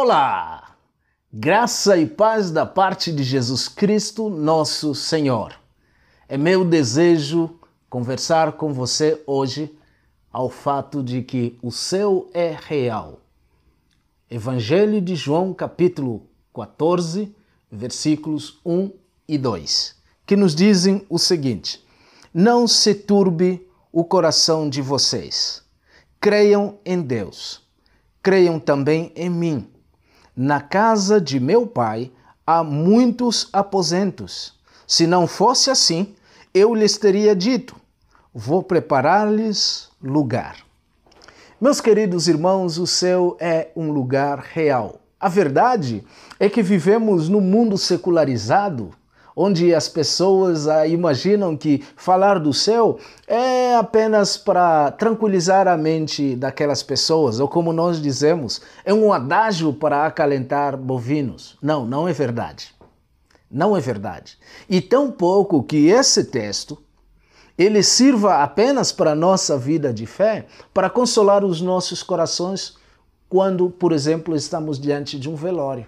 Olá! Graça e paz da parte de Jesus Cristo, nosso Senhor. É meu desejo conversar com você hoje ao fato de que o céu é real. Evangelho de João, capítulo 14, versículos 1 e 2, que nos dizem o seguinte: Não se turbe o coração de vocês. Creiam em Deus. Creiam também em mim. Na casa de meu pai há muitos aposentos. Se não fosse assim, eu lhes teria dito: Vou preparar-lhes lugar. Meus queridos irmãos, o céu é um lugar real. A verdade é que vivemos num mundo secularizado onde as pessoas ah, imaginam que falar do céu é apenas para tranquilizar a mente daquelas pessoas, ou como nós dizemos, é um adágio para acalentar bovinos. Não, não é verdade. Não é verdade. E tão pouco que esse texto ele sirva apenas para a nossa vida de fé, para consolar os nossos corações quando, por exemplo, estamos diante de um velório.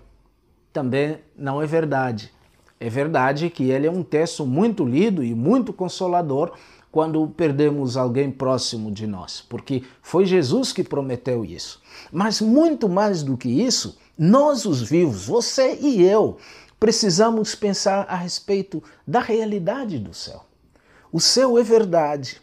Também não é verdade. É verdade que ele é um texto muito lido e muito consolador quando perdemos alguém próximo de nós, porque foi Jesus que prometeu isso. Mas muito mais do que isso, nós os vivos, você e eu, precisamos pensar a respeito da realidade do céu. O céu é verdade.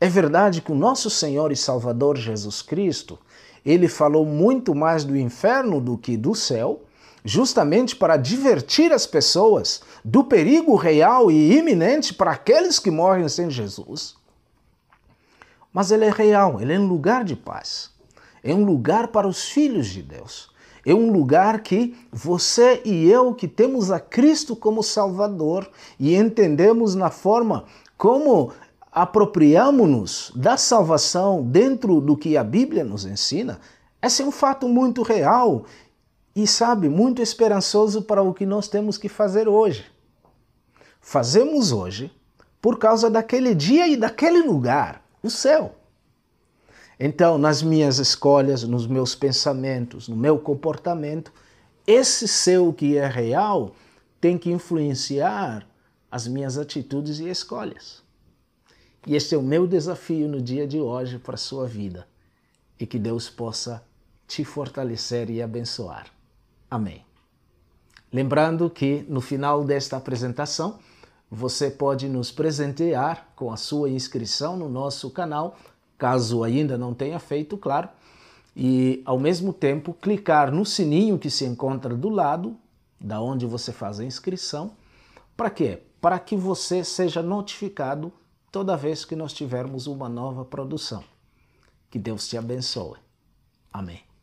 É verdade que o nosso Senhor e Salvador Jesus Cristo, ele falou muito mais do inferno do que do céu, justamente para divertir as pessoas do perigo real e iminente para aqueles que morrem sem Jesus. Mas ele é real, ele é um lugar de paz. É um lugar para os filhos de Deus. É um lugar que você e eu, que temos a Cristo como Salvador e entendemos na forma como apropriamos-nos da salvação dentro do que a Bíblia nos ensina, esse é um fato muito real e, sabe, muito esperançoso para o que nós temos que fazer hoje. Fazemos hoje por causa daquele dia e daquele lugar, o céu. Então, nas minhas escolhas, nos meus pensamentos, no meu comportamento, esse céu que é real tem que influenciar as minhas atitudes e escolhas. E este é o meu desafio no dia de hoje para a sua vida. E que Deus possa te fortalecer e abençoar. Amém. Lembrando que no final desta apresentação você pode nos presentear com a sua inscrição no nosso canal, caso ainda não tenha feito, claro, e ao mesmo tempo clicar no sininho que se encontra do lado da onde você faz a inscrição. Para quê? Para que você seja notificado toda vez que nós tivermos uma nova produção. Que Deus te abençoe. Amém.